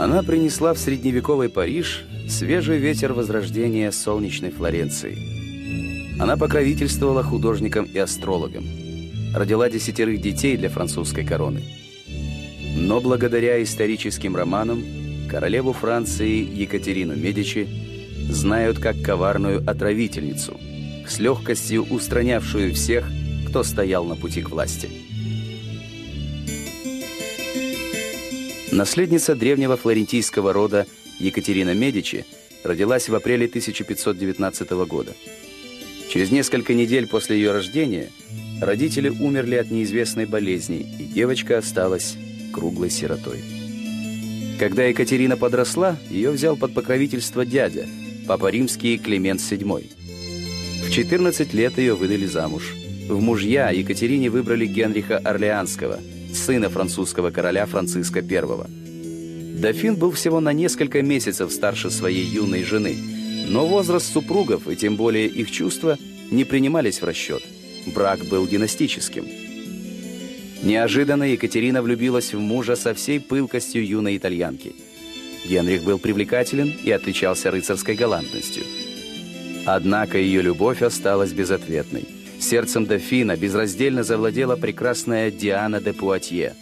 Она принесла в средневековый Париж свежий ветер возрождения солнечной Флоренции. Она покровительствовала художникам и астрологам. Родила десятерых детей для французской короны. Но благодаря историческим романам королеву Франции Екатерину Медичи знают как коварную отравительницу, с легкостью устранявшую всех, кто стоял на пути к власти. Наследница древнего флорентийского рода Екатерина Медичи родилась в апреле 1519 года. Через несколько недель после ее рождения родители умерли от неизвестной болезни, и девочка осталась круглой сиротой. Когда Екатерина подросла, ее взял под покровительство дядя, папа римский Климент VII. В 14 лет ее выдали замуж. В мужья Екатерине выбрали Генриха Орлеанского – сына французского короля Франциска I. Дофин был всего на несколько месяцев старше своей юной жены, но возраст супругов и тем более их чувства не принимались в расчет. Брак был династическим. Неожиданно Екатерина влюбилась в мужа со всей пылкостью юной итальянки. Генрих был привлекателен и отличался рыцарской галантностью. Однако ее любовь осталась безответной – Сердцем дофина безраздельно завладела прекрасная Диана де Пуатье.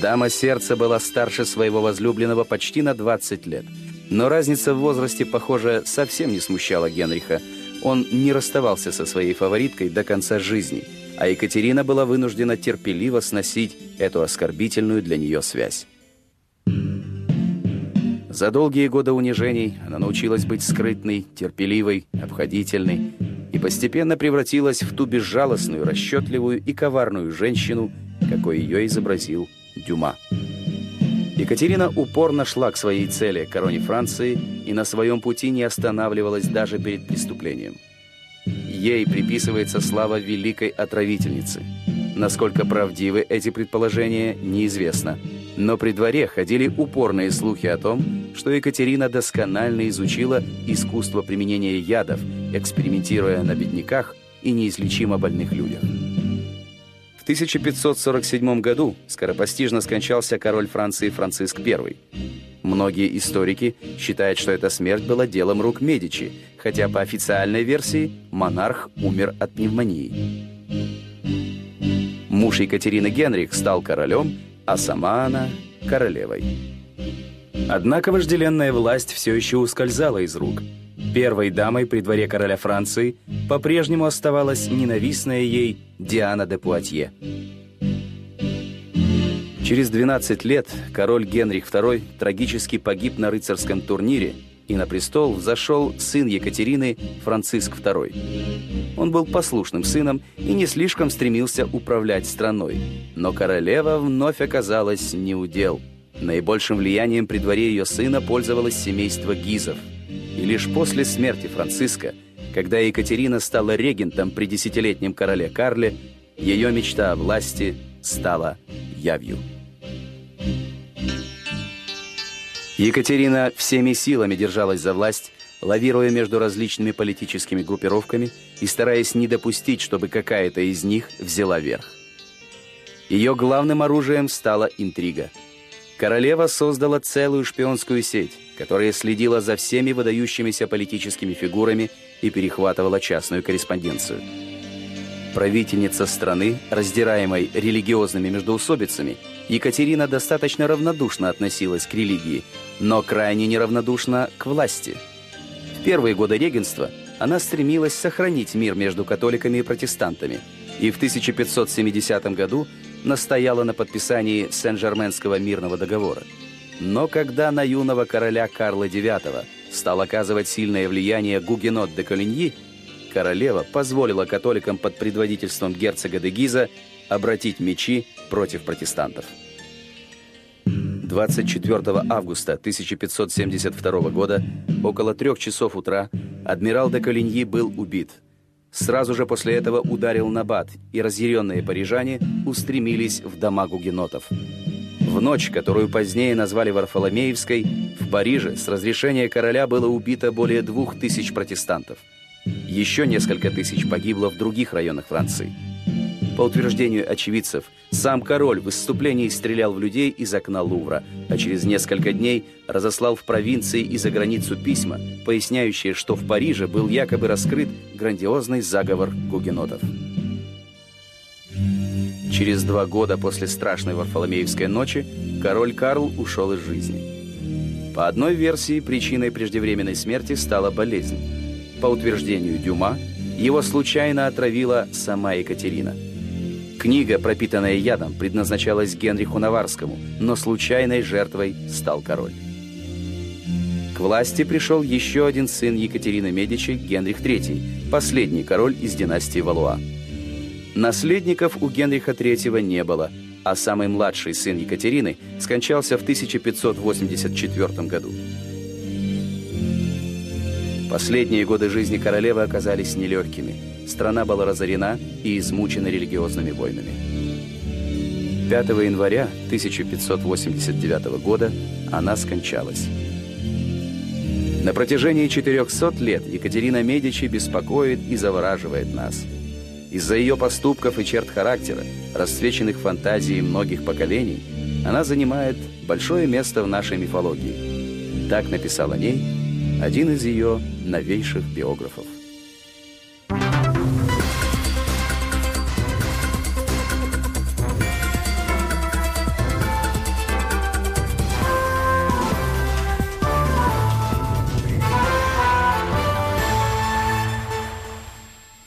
Дама сердца была старше своего возлюбленного почти на 20 лет. Но разница в возрасте, похоже, совсем не смущала Генриха. Он не расставался со своей фавориткой до конца жизни, а Екатерина была вынуждена терпеливо сносить эту оскорбительную для нее связь. За долгие годы унижений она научилась быть скрытной, терпеливой, обходительной, и постепенно превратилась в ту безжалостную, расчетливую и коварную женщину, какой ее изобразил Дюма. Екатерина упорно шла к своей цели, короне Франции, и на своем пути не останавливалась даже перед преступлением. Ей приписывается слава великой отравительницы. Насколько правдивы эти предположения, неизвестно. Но при дворе ходили упорные слухи о том, что Екатерина досконально изучила искусство применения ядов, экспериментируя на бедняках и неизлечимо больных людях. В 1547 году скоропостижно скончался король Франции Франциск I. Многие историки считают, что эта смерть была делом рук Медичи, хотя по официальной версии монарх умер от пневмонии. Муж Екатерины Генрих стал королем, а сама она – королевой. Однако вожделенная власть все еще ускользала из рук. Первой дамой при дворе короля Франции по-прежнему оставалась ненавистная ей Диана де Пуатье. Через 12 лет король Генрих II трагически погиб на рыцарском турнире, и на престол взошел сын Екатерины Франциск II. Он был послушным сыном и не слишком стремился управлять страной, но королева вновь оказалась неудел – Наибольшим влиянием при дворе ее сына пользовалось семейство Гизов. И лишь после смерти Франциска, когда Екатерина стала регентом при десятилетнем короле Карле, ее мечта о власти стала явью. Екатерина всеми силами держалась за власть, лавируя между различными политическими группировками и стараясь не допустить, чтобы какая-то из них взяла верх. Ее главным оружием стала интрига – Королева создала целую шпионскую сеть, которая следила за всеми выдающимися политическими фигурами и перехватывала частную корреспонденцию. Правительница страны, раздираемой религиозными междоусобицами, Екатерина достаточно равнодушно относилась к религии, но крайне неравнодушна к власти. В первые годы регенства она стремилась сохранить мир между католиками и протестантами, и в 1570 году настояла на подписании Сен-Жерменского мирного договора. Но когда на юного короля Карла IX стал оказывать сильное влияние Гугенот де Колиньи, королева позволила католикам под предводительством герцога де Гиза обратить мечи против протестантов. 24 августа 1572 года, около трех часов утра, адмирал де Колиньи был убит – Сразу же после этого ударил Набат, и разъяренные парижане устремились в дома гугенотов. В ночь, которую позднее назвали Варфоломеевской, в Париже с разрешения короля было убито более двух тысяч протестантов. Еще несколько тысяч погибло в других районах Франции. По утверждению очевидцев, сам король в выступлении стрелял в людей из окна Лувра, а через несколько дней разослал в провинции и за границу письма, поясняющие, что в Париже был якобы раскрыт грандиозный заговор гугенотов. Через два года после страшной Варфоломеевской ночи король Карл ушел из жизни. По одной версии, причиной преждевременной смерти стала болезнь. По утверждению Дюма, его случайно отравила сама Екатерина. Книга, пропитанная ядом, предназначалась Генриху Наварскому, но случайной жертвой стал король. К власти пришел еще один сын Екатерины Медичи, Генрих III, последний король из династии Валуа. Наследников у Генриха III не было, а самый младший сын Екатерины скончался в 1584 году. Последние годы жизни королевы оказались нелегкими. Страна была разорена и измучена религиозными войнами. 5 января 1589 года она скончалась. На протяжении 400 лет Екатерина Медичи беспокоит и завораживает нас – из-за ее поступков и черт характера, расцвеченных фантазией многих поколений, она занимает большое место в нашей мифологии. Так написал о ней один из ее новейших биографов.